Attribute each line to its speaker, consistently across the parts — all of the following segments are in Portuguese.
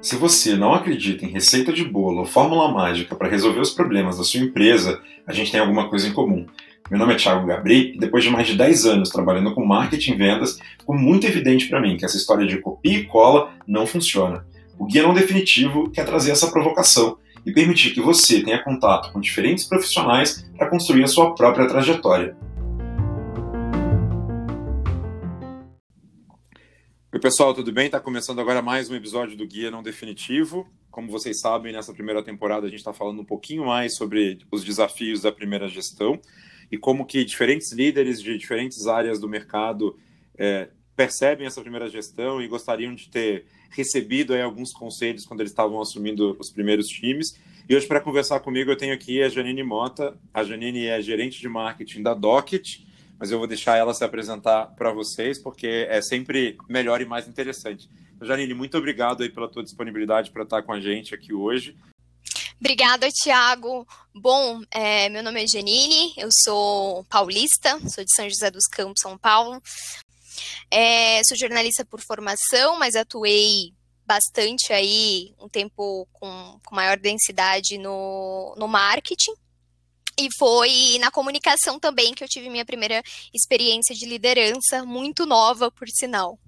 Speaker 1: Se você não acredita em receita de bolo ou fórmula mágica para resolver os problemas da sua empresa, a gente tem alguma coisa em comum. Meu nome é Thiago Gabri e depois de mais de 10 anos trabalhando com marketing e vendas, ficou muito evidente para mim que essa história de copia e cola não funciona. O Guia Não Definitivo quer trazer essa provocação e permitir que você tenha contato com diferentes profissionais para construir a sua própria trajetória.
Speaker 2: Pessoal, tudo bem? Está começando agora mais um episódio do Guia Não Definitivo. Como vocês sabem, nessa primeira temporada a gente está falando um pouquinho mais sobre os desafios da primeira gestão e como que diferentes líderes de diferentes áreas do mercado é, percebem essa primeira gestão e gostariam de ter recebido aí, alguns conselhos quando eles estavam assumindo os primeiros times. E hoje, para conversar comigo, eu tenho aqui a Janine Mota. A Janine é gerente de marketing da Docket mas eu vou deixar ela se apresentar para vocês, porque é sempre melhor e mais interessante. Então, Janine, muito obrigado aí pela tua disponibilidade para estar com a gente aqui hoje.
Speaker 3: Obrigada, Tiago. Bom, é, meu nome é Janine, eu sou paulista, sou de São José dos Campos, São Paulo. É, sou jornalista por formação, mas atuei bastante aí, um tempo com, com maior densidade no, no marketing. E foi na comunicação também que eu tive minha primeira experiência de liderança, muito nova, por sinal.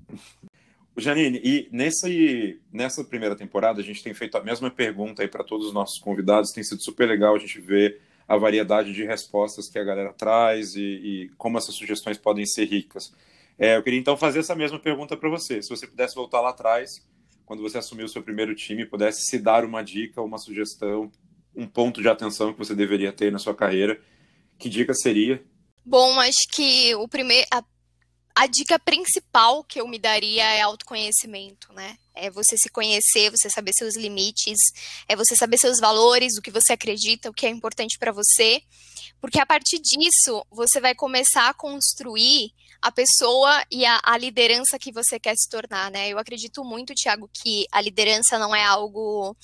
Speaker 2: Janine, e nessa primeira temporada a gente tem feito a mesma pergunta aí para todos os nossos convidados, tem sido super legal a gente ver a variedade de respostas que a galera traz e, e como essas sugestões podem ser ricas. É, eu queria então fazer essa mesma pergunta para você. Se você pudesse voltar lá atrás, quando você assumiu o seu primeiro time, pudesse se dar uma dica, uma sugestão um ponto de atenção que você deveria ter na sua carreira, que dica seria?
Speaker 3: Bom, acho que o primeiro, a, a dica principal que eu me daria é autoconhecimento, né? É você se conhecer, você saber seus limites, é você saber seus valores, o que você acredita, o que é importante para você, porque a partir disso você vai começar a construir a pessoa e a, a, liderança que você quer se tornar, né? Eu acredito muito, Tiago, que a liderança não é algo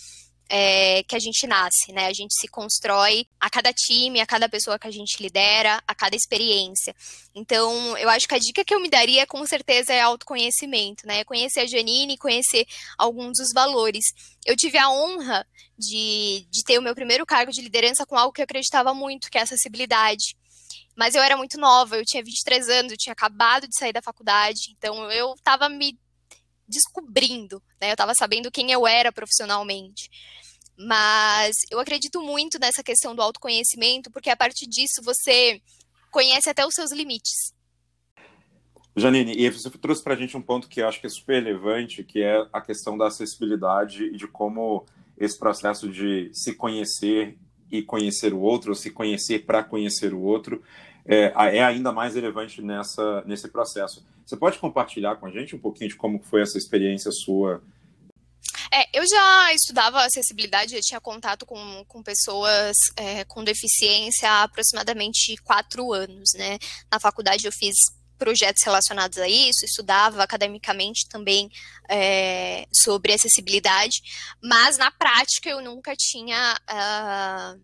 Speaker 3: é, que a gente nasce, né? A gente se constrói a cada time, a cada pessoa que a gente lidera, a cada experiência. Então, eu acho que a dica que eu me daria, com certeza, é autoconhecimento, né? Conhecer a Janine, conhecer alguns dos valores. Eu tive a honra de, de ter o meu primeiro cargo de liderança com algo que eu acreditava muito, que é acessibilidade. Mas eu era muito nova, eu tinha 23 anos, eu tinha acabado de sair da faculdade, então eu estava me descobrindo, né? Eu estava sabendo quem eu era profissionalmente. Mas eu acredito muito nessa questão do autoconhecimento, porque a partir disso você conhece até os seus limites.
Speaker 2: Janine, e você trouxe para a gente um ponto que eu acho que é super relevante, que é a questão da acessibilidade e de como esse processo de se conhecer e conhecer o outro, ou se conhecer para conhecer o outro, é, é, ainda mais relevante nessa, nesse processo. Você pode compartilhar com a gente um pouquinho de como foi essa experiência sua?
Speaker 3: É, eu já estudava acessibilidade, eu tinha contato com, com pessoas é, com deficiência há aproximadamente quatro anos, né? Na faculdade eu fiz projetos relacionados a isso, estudava academicamente também é, sobre acessibilidade, mas na prática eu nunca tinha uh,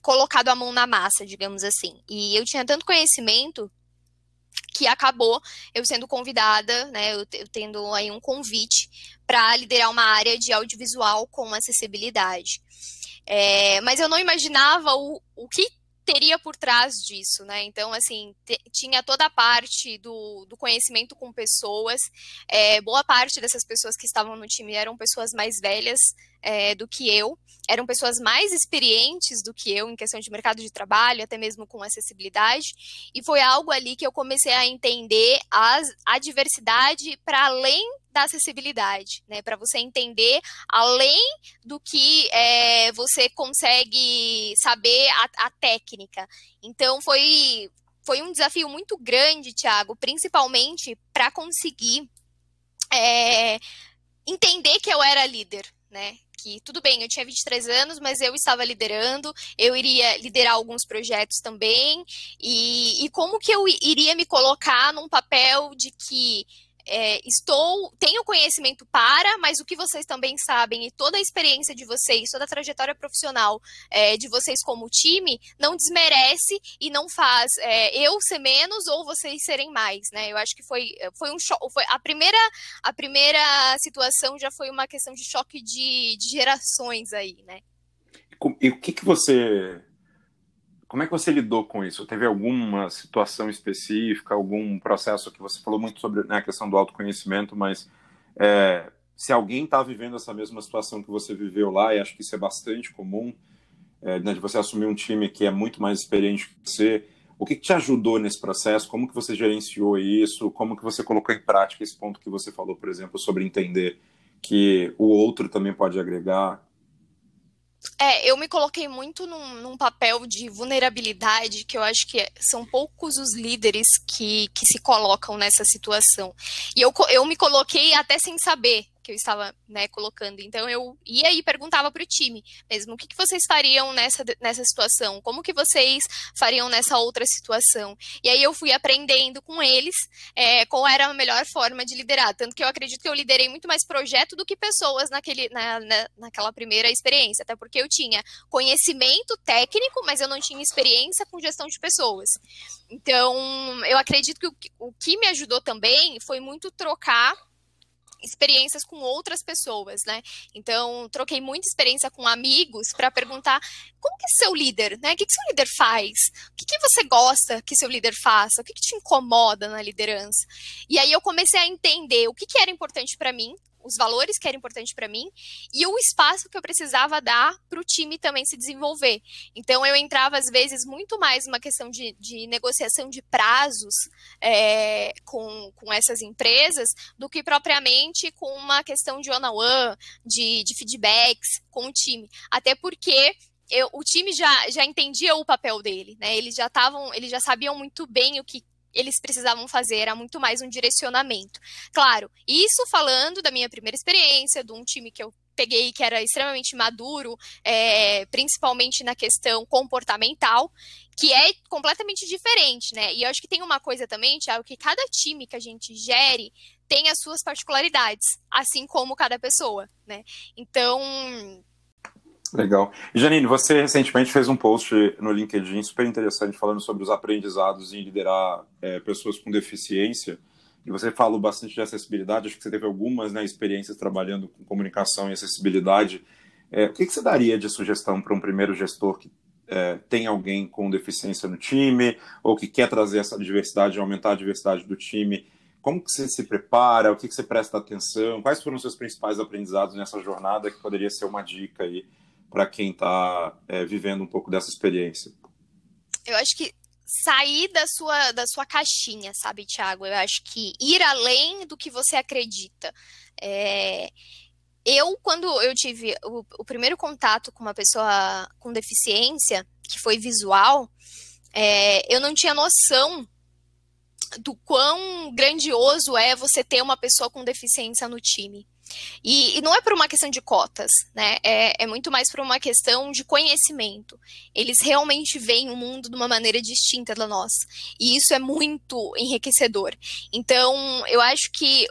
Speaker 3: colocado a mão na massa, digamos assim. E eu tinha tanto conhecimento que acabou eu sendo convidada, né, eu, eu tendo aí um convite para liderar uma área de audiovisual com acessibilidade. É, mas eu não imaginava o, o que teria por trás disso, né? Então, assim, tinha toda a parte do, do conhecimento com pessoas. É, boa parte dessas pessoas que estavam no time eram pessoas mais velhas é, do que eu, eram pessoas mais experientes do que eu em questão de mercado de trabalho, até mesmo com acessibilidade. E foi algo ali que eu comecei a entender as, a diversidade para além da acessibilidade, né? Para você entender além do que é, você consegue saber a, a técnica. Então foi foi um desafio muito grande, Thiago, principalmente para conseguir é, entender que eu era líder, né? Que tudo bem, eu tinha 23 anos, mas eu estava liderando, eu iria liderar alguns projetos também, e, e como que eu iria me colocar num papel de que é, estou, tenho conhecimento para, mas o que vocês também sabem e toda a experiência de vocês, toda a trajetória profissional é, de vocês como time, não desmerece e não faz é, eu ser menos ou vocês serem mais, né? Eu acho que foi, foi um choque, foi a primeira, a primeira situação já foi uma questão de choque de, de gerações aí, né?
Speaker 2: E o que, que você como é que você lidou com isso? Teve alguma situação específica, algum processo que você falou muito sobre né, a questão do autoconhecimento, mas é, se alguém está vivendo essa mesma situação que você viveu lá, e acho que isso é bastante comum, é, né, de você assumir um time que é muito mais experiente que você, o que, que, te ajudou nesse processo? Como que você gerenciou isso? Como que você colocou em prática esse ponto que você falou, por exemplo, sobre entender que o outro também pode agregar?
Speaker 3: É, eu me coloquei muito num, num, papel de vulnerabilidade, que eu acho que são poucos os líderes que, que se colocam nessa situação. E eu, eu me coloquei até sem saber que eu estava né, colocando. Então eu ia e perguntava para o time mesmo, o que, que, vocês fariam nessa, nessa situação? Como que vocês fariam nessa outra situação? E aí eu fui aprendendo com eles é, qual era a melhor forma de liderar. Tanto que eu acredito que eu liderei muito mais projeto do que pessoas naquele, na, na, naquela primeira experiência, até porque eu tinha conhecimento técnico, mas eu não tinha experiência com gestão de pessoas. Então, eu acredito que o, o que me ajudou também foi muito trocar experiências com outras pessoas, né? Então, troquei muita experiência com amigos para perguntar como que é seu líder, né? O que, que seu líder faz? O que, que você gosta que seu líder faça? O que, que te incomoda na liderança? E aí eu comecei a entender o que, que era importante para mim, os valores que eram importantes para mim e o espaço que eu precisava dar para o time também se desenvolver. Então eu entrava às vezes muito mais numa questão de, de negociação de prazos é, com, com essas empresas do que propriamente com uma questão de one-on-one, de, de feedbacks com o time. Até porque eu, o time já, já entendia o papel dele, né? Eles já estavam, eles já sabiam muito bem o que eles precisavam fazer era muito mais um direcionamento. Claro, isso falando da minha primeira experiência, de um time que eu peguei que era extremamente maduro, é, principalmente na questão comportamental, que é completamente diferente, né? E eu acho que tem uma coisa também, Thiago, que cada time que a gente gere tem as suas particularidades, assim como cada pessoa, né? Então,
Speaker 2: Legal. Janine, você recentemente fez um post no LinkedIn super interessante falando sobre os aprendizados em liderar é, pessoas com deficiência. E você falou bastante de acessibilidade, acho que você teve algumas né, experiências trabalhando com comunicação e acessibilidade. É, o que, que, você daria de sugestão para um primeiro gestor que é, tem alguém com deficiência no time, ou que quer trazer essa diversidade, aumentar a diversidade do time? Como que você se prepara? O que, que você presta atenção? Quais foram os seus principais aprendizados nessa jornada que poderia ser uma dica aí para quem está é, vivendo um pouco dessa experiência?
Speaker 3: Eu acho que sair da sua, da sua caixinha, sabe, Tiago? Eu acho que ir além do que você acredita. É... Eu, quando eu tive o, o, primeiro contato com uma pessoa com deficiência, que foi visual, é, eu não tinha noção do quão grandioso é você ter uma pessoa com deficiência no time. E, e, não é por uma questão de cotas, né? É, é, muito mais por uma questão de conhecimento. Eles realmente veem o mundo de uma maneira distinta da nossa. E isso é muito enriquecedor. Então, eu acho que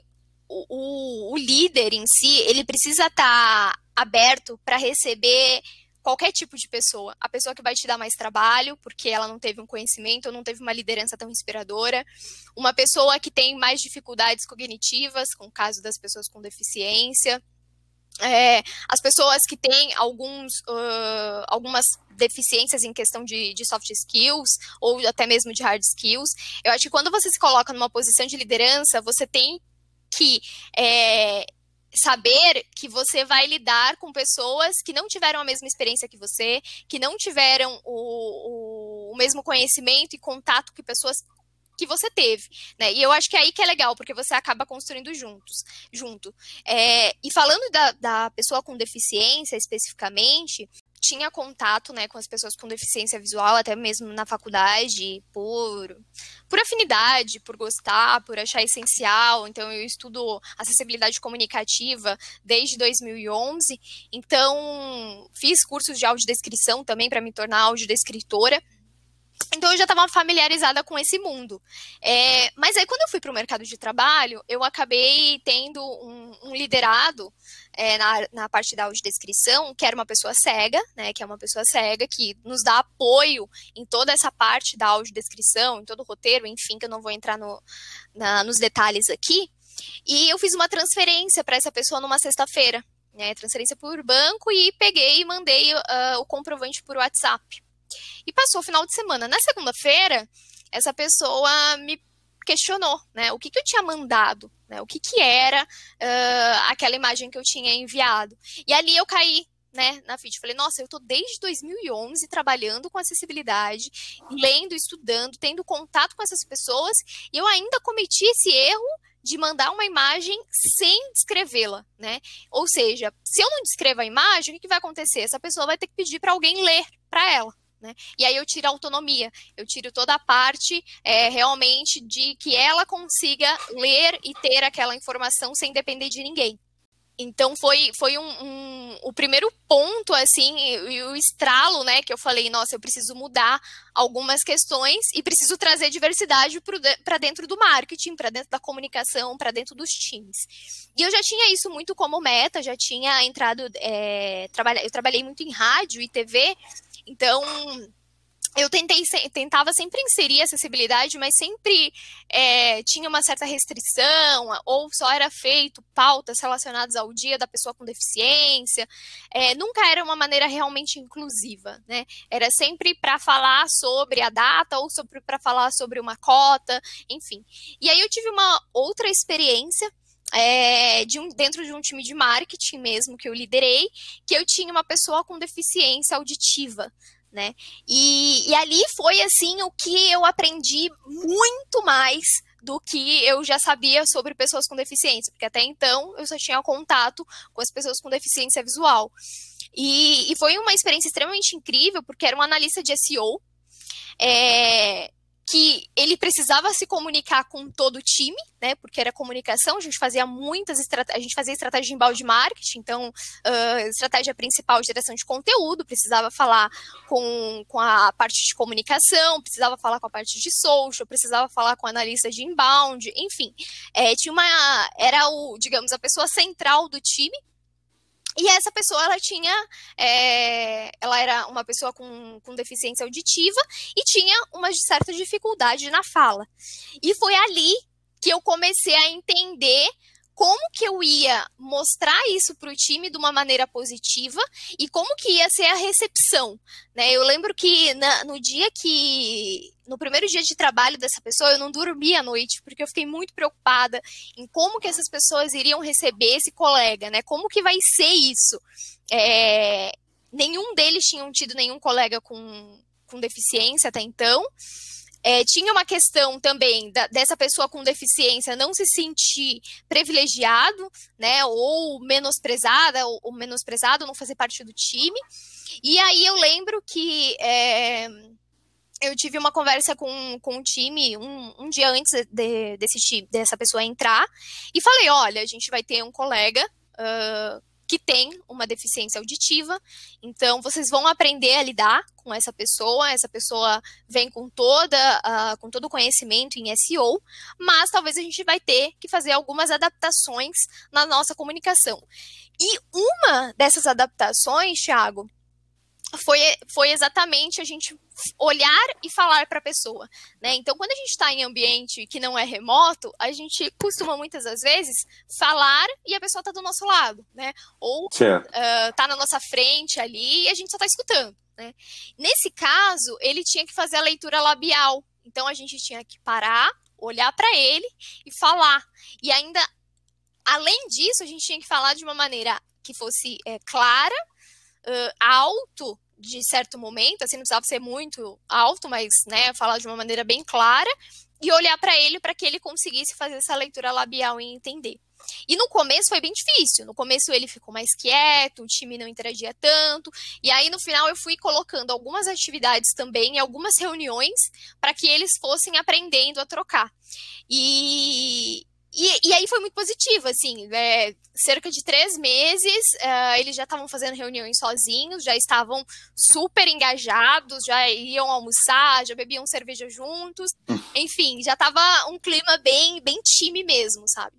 Speaker 3: o, o, o líder em si, ele precisa estar tá aberto para receber qualquer tipo de pessoa. A pessoa que vai te dar mais trabalho, porque ela não teve um conhecimento, ou não teve uma liderança tão inspiradora. Uma pessoa que tem mais dificuldades cognitivas, com o caso das pessoas com deficiência. É, as pessoas que têm alguns, uh, algumas deficiências em questão de, de, soft skills ou até mesmo de hard skills. Eu acho que quando você se coloca numa posição de liderança, você tem que é, saber que você vai lidar com pessoas que não tiveram a mesma experiência que você, que não tiveram o, o, o mesmo conhecimento e contato que pessoas que você teve, né? E eu acho que é aí que é legal, porque você acaba construindo juntos, junto. É, e falando da, da pessoa com deficiência especificamente, tinha contato né, com as pessoas com deficiência visual, até mesmo na faculdade, por, por afinidade, por gostar, por achar essencial. Então, eu estudo acessibilidade comunicativa desde 2011. Então, fiz cursos de audiodescrição também para me tornar audiodescritora. Então eu já estava familiarizada com esse mundo. É, mas aí quando eu fui para o mercado de trabalho, eu acabei tendo um, um liderado é, na, na parte da audiodescrição, que era uma pessoa cega, né? Que é uma pessoa cega que nos dá apoio em toda essa parte da audiodescrição, em todo o roteiro, enfim, que eu não vou entrar no, na, nos detalhes aqui. E eu fiz uma transferência para essa pessoa numa sexta-feira, né? Transferência por banco e peguei e mandei uh, o comprovante por WhatsApp. E passou o final de semana. Na segunda-feira, essa pessoa me questionou, né? O que, que eu tinha mandado, né? O que, que era uh, aquela imagem que eu tinha enviado. E ali eu caí né, na FIT. Falei, nossa, eu tô desde 2011 trabalhando com acessibilidade, lendo, estudando, tendo contato com essas pessoas, e eu ainda cometi esse erro de mandar uma imagem sem descrevê-la, né? Ou seja, se eu não descrevo a imagem, o que, que vai acontecer? Essa pessoa vai ter que pedir para alguém ler para ela. Né? E aí eu tiro a autonomia, eu tiro toda a parte é, realmente de que ela consiga ler e ter aquela informação sem depender de ninguém. Então foi, foi um, um, o primeiro ponto, assim, e o estralo, né, que eu falei, nossa, eu preciso mudar algumas questões e preciso trazer diversidade para dentro do marketing, para dentro da comunicação, para dentro dos times. E eu já tinha isso muito como meta, já tinha entrado, é, trabalha, eu trabalhei muito em rádio e TV, então eu tentei, tentava sempre inserir acessibilidade, mas sempre é, tinha uma certa restrição, ou só era feito pautas relacionadas ao dia da pessoa com deficiência. É, nunca era uma maneira realmente inclusiva, né? Era sempre para falar sobre a data ou para falar sobre uma cota, enfim. E aí eu tive uma outra experiência é, de um, dentro de um time de marketing mesmo que eu liderei, que eu tinha uma pessoa com deficiência auditiva né? E, e ali foi assim o que eu aprendi muito mais do que eu já sabia sobre pessoas com deficiência, porque até então eu só tinha contato com as pessoas com deficiência visual. E, e foi uma experiência extremamente incrível, porque era um analista de SEO. É, que ele precisava se comunicar com todo o time, né? Porque era comunicação, a gente fazia muitas estratégias, a gente fazia estratégia de embalde marketing, então uh, estratégia principal direção de conteúdo, precisava falar com, com a parte de comunicação, precisava falar com a parte de social, precisava falar com analista de inbound, enfim, é, tinha uma era o, digamos, a pessoa central do time e essa pessoa, ela tinha, é, ela era uma pessoa com, com deficiência auditiva e tinha uma certa dificuldade na fala. E foi ali que eu comecei a entender como que eu ia mostrar isso para o time de uma maneira positiva e como que ia ser a recepção. Né? Eu lembro que na, no dia que. No primeiro dia de trabalho dessa pessoa, eu não dormi à noite, porque eu fiquei muito preocupada em como que essas pessoas iriam receber esse colega, né? Como que vai ser isso? É, nenhum deles tinham tido nenhum colega com, com deficiência até então. É, tinha uma questão também da, dessa pessoa com deficiência não se sentir privilegiado, né, ou menosprezada, ou, ou menosprezado, não fazer parte do time. E aí eu lembro que é, eu tive uma conversa com, com o time um, um dia antes de, desse, dessa pessoa entrar e falei, olha, a gente vai ter um colega uh, que tem uma deficiência auditiva. Então, vocês vão aprender a lidar com essa pessoa. Essa pessoa vem com toda uh, com todo o conhecimento em SEO, mas talvez a gente vai ter que fazer algumas adaptações na nossa comunicação. E uma dessas adaptações, Thiago, foi, foi exatamente a gente olhar e falar para a pessoa, né? Então, quando a gente está em ambiente que não é remoto, a gente costuma muitas das vezes falar e a pessoa está do nosso lado, né? Ou está uh, na nossa frente ali e a gente só está escutando, né? Nesse caso, ele tinha que fazer a leitura labial. Então, a gente tinha que parar, olhar para ele e falar. E ainda, além disso, a gente tinha que falar de uma maneira que fosse é, clara, uh, alto de certo momento, assim, não precisava ser muito alto, mas, né, falar de uma maneira bem clara e olhar para ele para que ele conseguisse fazer essa leitura labial e entender. E no começo foi bem difícil. No começo ele ficou mais quieto, o time não interagia tanto. E aí no final eu fui colocando algumas atividades também, algumas reuniões, para que eles fossem aprendendo a trocar. E, e, e, aí foi muito positivo, assim, é, cerca de três meses, uh, eles já estavam fazendo reuniões sozinhos, já estavam super engajados, já iam almoçar, já bebiam cerveja juntos, hum. enfim, já estava um clima bem, bem time mesmo, sabe?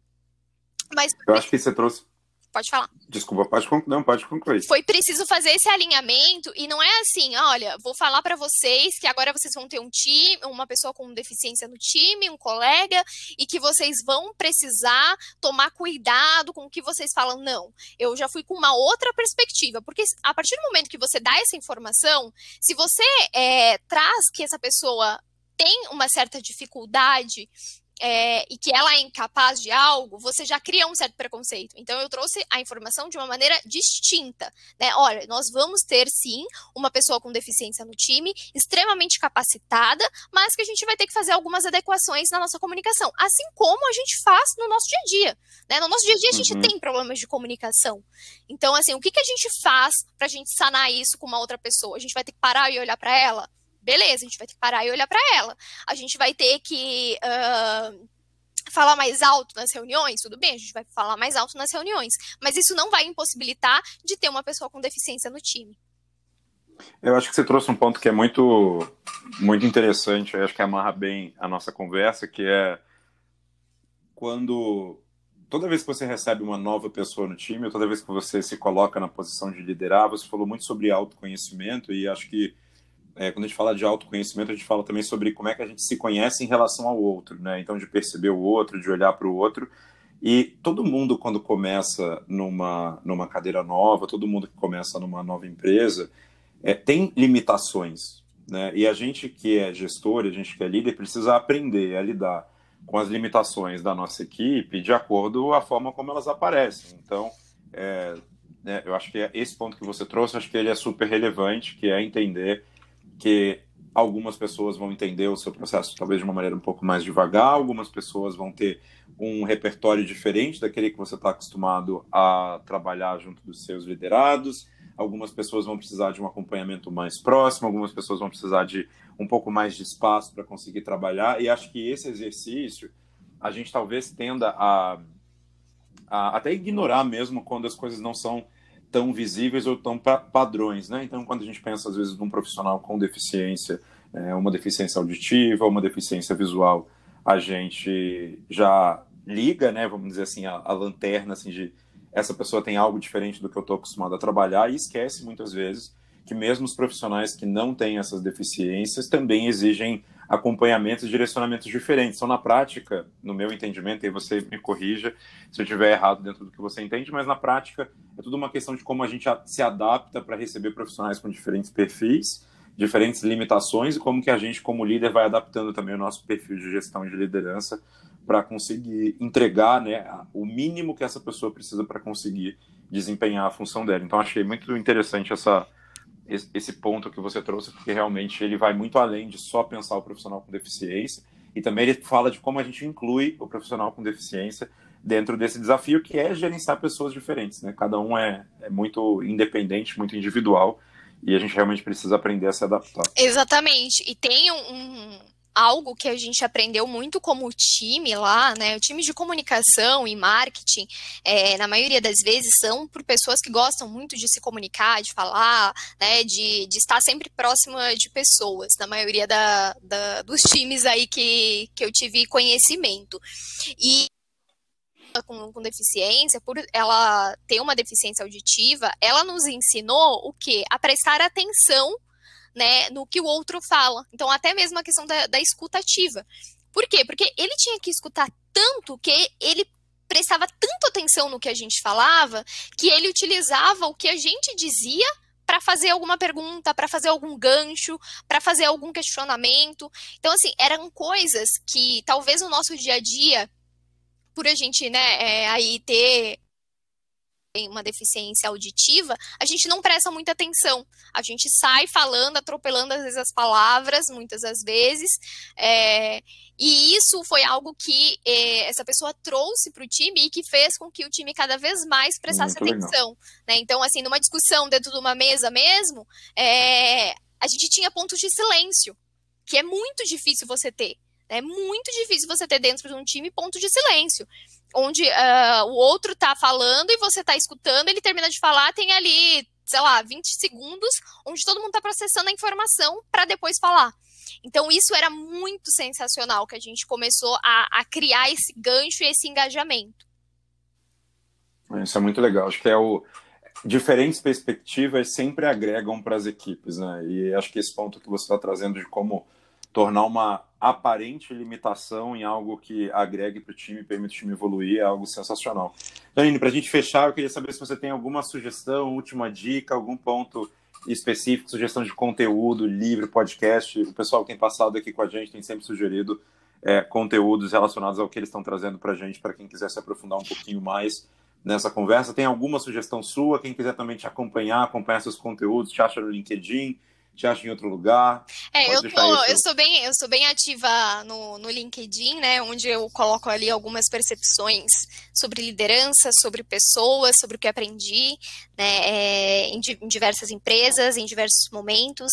Speaker 2: Mas eu acho que você trouxe
Speaker 3: Pode falar.
Speaker 2: Desculpa, pode concluir. Não, pode concluir.
Speaker 3: Foi preciso fazer esse alinhamento e não é assim, olha, vou falar para vocês que agora vocês vão ter um time, uma pessoa com deficiência no time, um colega, e que vocês vão precisar tomar cuidado com o que vocês falam. Não, eu já fui com uma outra perspectiva, porque a partir do momento que você dá essa informação, se você é, traz que essa pessoa tem uma certa dificuldade é, e que ela é incapaz de algo, você já cria um certo preconceito. Então, eu trouxe a informação de uma maneira distinta. Né? Olha, nós vamos ter sim uma pessoa com deficiência no time, extremamente capacitada, mas que a gente vai ter que fazer algumas adequações na nossa comunicação, assim como a gente faz no nosso dia a dia. Né? No nosso dia a dia, a gente uhum. tem problemas de comunicação. Então, assim, o que, que a gente faz para a gente sanar isso com uma outra pessoa? A gente vai ter que parar e olhar para ela? Beleza, a gente vai ter que parar e olhar para ela. A gente vai ter que uh, falar mais alto nas reuniões, tudo bem, a gente vai falar mais alto nas reuniões, mas isso não vai impossibilitar de ter uma pessoa com deficiência no time.
Speaker 2: Eu acho que você trouxe um ponto que é muito, muito interessante, eu acho que amarra bem a nossa conversa, que é quando toda vez que você recebe uma nova pessoa no time, toda vez que você se coloca na posição de liderar, você falou muito sobre autoconhecimento e acho que é, quando a gente fala de autoconhecimento, a gente fala também sobre como é que a gente se conhece em relação ao outro, né? Então, de perceber o outro, de olhar para o outro. E todo mundo, quando começa numa, numa cadeira nova, todo mundo que começa numa nova empresa, é, tem limitações, né? E a gente que é gestor, a gente que é líder, precisa aprender a lidar com as limitações da nossa equipe de acordo com a forma como elas aparecem. Então, é, é, eu acho que é esse ponto que você trouxe, acho que ele é super relevante, que é entender que algumas pessoas vão entender o seu processo talvez de uma maneira um pouco mais devagar, algumas pessoas vão ter um repertório diferente daquele que você está acostumado a trabalhar junto dos seus liderados, algumas pessoas vão precisar de um acompanhamento mais próximo, algumas pessoas vão precisar de um pouco mais de espaço para conseguir trabalhar, e acho que esse exercício a gente talvez tenda a, a até ignorar mesmo quando as coisas não são tão visíveis ou tão padrões, né? Então, quando a gente pensa às vezes num profissional com deficiência, é, uma deficiência auditiva, uma deficiência visual, a gente já liga, né? Vamos dizer assim, a, a lanterna assim de essa pessoa tem algo diferente do que eu estou acostumado a trabalhar e esquece muitas vezes que mesmo os profissionais que não têm essas deficiências também exigem acompanhamentos e direcionamentos diferentes. Então, na prática, no meu entendimento, e você me corrija se eu estiver errado dentro do que você entende, mas na prática é tudo uma questão de como a gente se adapta para receber profissionais com diferentes perfis, diferentes limitações e como que a gente, como líder, vai adaptando também o nosso perfil de gestão e de liderança para conseguir entregar né, o mínimo que essa pessoa precisa para conseguir desempenhar a função dela. Então, achei muito interessante essa esse ponto que você trouxe, porque realmente ele vai muito além de só pensar o profissional com deficiência, e também ele fala de como a gente inclui o profissional com deficiência dentro desse desafio, que é gerenciar pessoas diferentes, né? Cada um é, é muito independente, muito individual, e a gente realmente precisa aprender a se adaptar.
Speaker 3: Exatamente, e tem um, algo que a gente aprendeu muito como time lá, né? O time de comunicação e marketing, é, na maioria das vezes, são por pessoas que gostam muito de se comunicar, de falar, né? De, de estar sempre próxima de pessoas, na maioria da, da, dos times aí que, que eu tive conhecimento. E com, com, deficiência, por ela ter uma deficiência auditiva, ela nos ensinou o que? A prestar atenção né, no que o outro fala. Então, até mesmo a questão da, da escutativa. Por quê? Porque ele tinha que escutar tanto que ele prestava tanto atenção no que a gente falava que ele utilizava o que a gente dizia para fazer alguma pergunta, para fazer algum gancho, para fazer algum questionamento. Então, assim, eram coisas que talvez no nosso dia a dia, por a gente, né, é, aí ter tem uma deficiência auditiva, a gente não presta muita atenção. A gente sai falando, atropelando às vezes as palavras, muitas das vezes. É, e isso foi algo que é, essa pessoa trouxe para o time e que fez com que o time cada vez mais prestasse Muito atenção. Né? Então, assim, numa discussão dentro de uma mesa mesmo, é, a gente tinha pontos de silêncio, que é muito difícil você ter. É muito difícil você ter dentro de um time ponto de silêncio, onde uh, o outro tá falando e você tá escutando, ele termina de falar, tem ali, sei lá, 20 segundos, onde todo mundo tá processando a informação para depois falar. Então, isso era muito sensacional, que a gente começou a, a criar esse gancho e esse engajamento.
Speaker 2: Isso é muito legal. Acho que é o, diferentes perspectivas sempre agregam para as equipes, né? E acho que esse ponto que você está trazendo de como tornar uma aparente limitação em algo que agregue para o time, permite o time evoluir, é algo sensacional. Janine, para a gente fechar, eu queria saber se você tem alguma sugestão, última dica, algum ponto específico, sugestão de conteúdo, livro, podcast. O pessoal que tem passado aqui com a gente tem sempre sugerido é, conteúdos relacionados ao que eles estão trazendo para a gente, para quem quiser se aprofundar um pouquinho mais nessa conversa. Tem alguma sugestão sua? Quem quiser também te acompanhar, acompanhar seus conteúdos, te acha no LinkedIn, te acha em outro lugar?
Speaker 3: É, eu, tô, eu, sou bem, eu sou bem ativa no, no LinkedIn, né? Onde eu coloco ali algumas percepções sobre liderança, sobre pessoas, sobre o que aprendi, né? É, em, em diversas empresas, em diversos momentos.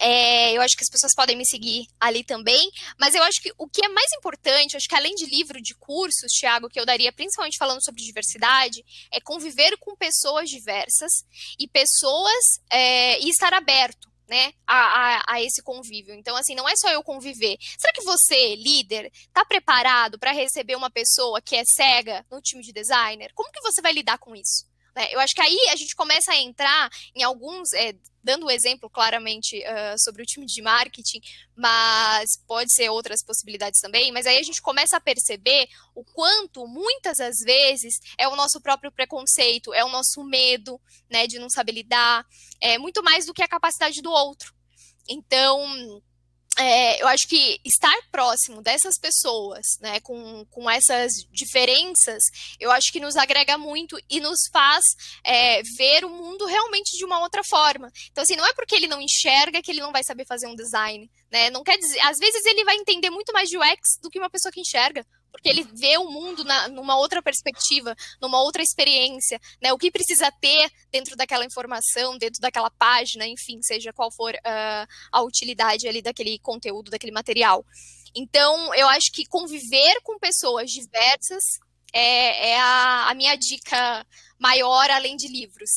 Speaker 3: É, eu acho que as pessoas podem me seguir ali também. Mas eu acho que o que é mais importante, acho que além de livro, de cursos, Thiago, que eu daria principalmente falando sobre diversidade, é conviver com pessoas diversas e pessoas é, e estar aberto. Né, a, a, a, esse convívio. Então, assim, não é só eu conviver. Será que você, líder, está preparado para receber uma pessoa que é cega no time de designer? Como que você vai lidar com isso? Né? Eu acho que aí a gente começa a entrar em alguns, é, dando o exemplo claramente uh, sobre o time de marketing, mas pode ser outras possibilidades também, mas aí a gente começa a perceber o quanto, muitas das vezes, é o nosso próprio preconceito, é o nosso medo, né, de não saber lidar, é muito mais do que a capacidade do outro. Então, é, eu acho que estar próximo dessas pessoas, né, com, com essas diferenças, eu acho que nos agrega muito e nos faz é, ver o mundo realmente de uma outra forma. Então, assim, não é porque ele não enxerga que ele não vai saber fazer um design, né? Não quer dizer, às vezes ele vai entender muito mais de UX do que uma pessoa que enxerga porque ele vê o mundo na, numa outra perspectiva, numa outra experiência, né? O que precisa ter dentro daquela informação, dentro daquela página, enfim, seja qual for uh, a utilidade ali daquele conteúdo, daquele material. Então, eu acho que conviver com pessoas diversas é, é a, a minha dica maior, além de livros.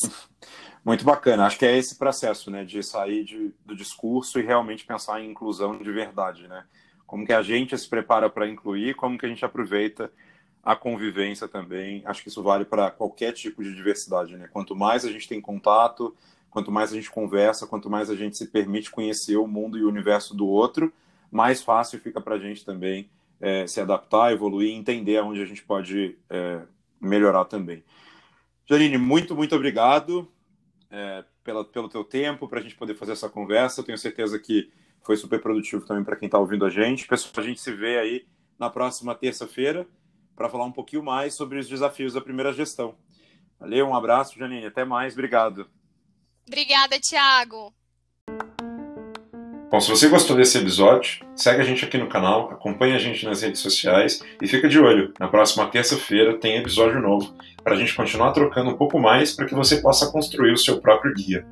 Speaker 2: Muito bacana. Acho que é esse processo, né, de sair de, do discurso e realmente pensar em inclusão de verdade, né? Como que a gente se prepara para incluir, como que a gente aproveita a convivência também. Acho que isso vale para qualquer tipo de diversidade, né? Quanto mais a gente tem contato, quanto mais a gente conversa, quanto mais a gente se permite conhecer o mundo e o universo do outro, mais fácil fica para a gente também é, se adaptar, evoluir entender aonde a gente pode é, melhorar também. Janine, muito, muito obrigado é, pela, pelo teu tempo, para a gente poder fazer essa conversa. Eu tenho certeza que foi super produtivo também para quem está ouvindo a gente. Pessoal, a gente se vê aí na próxima terça-feira para falar um pouquinho mais sobre os desafios da primeira gestão. Valeu, um abraço, Janine. Até mais. Obrigado.
Speaker 3: Obrigada, Thiago.
Speaker 1: Bom, se você gostou desse episódio, segue a gente aqui no canal, acompanha a gente nas redes sociais e fica de olho. Na próxima terça-feira tem episódio novo para a gente continuar trocando um pouco mais para que você possa construir o seu próprio guia.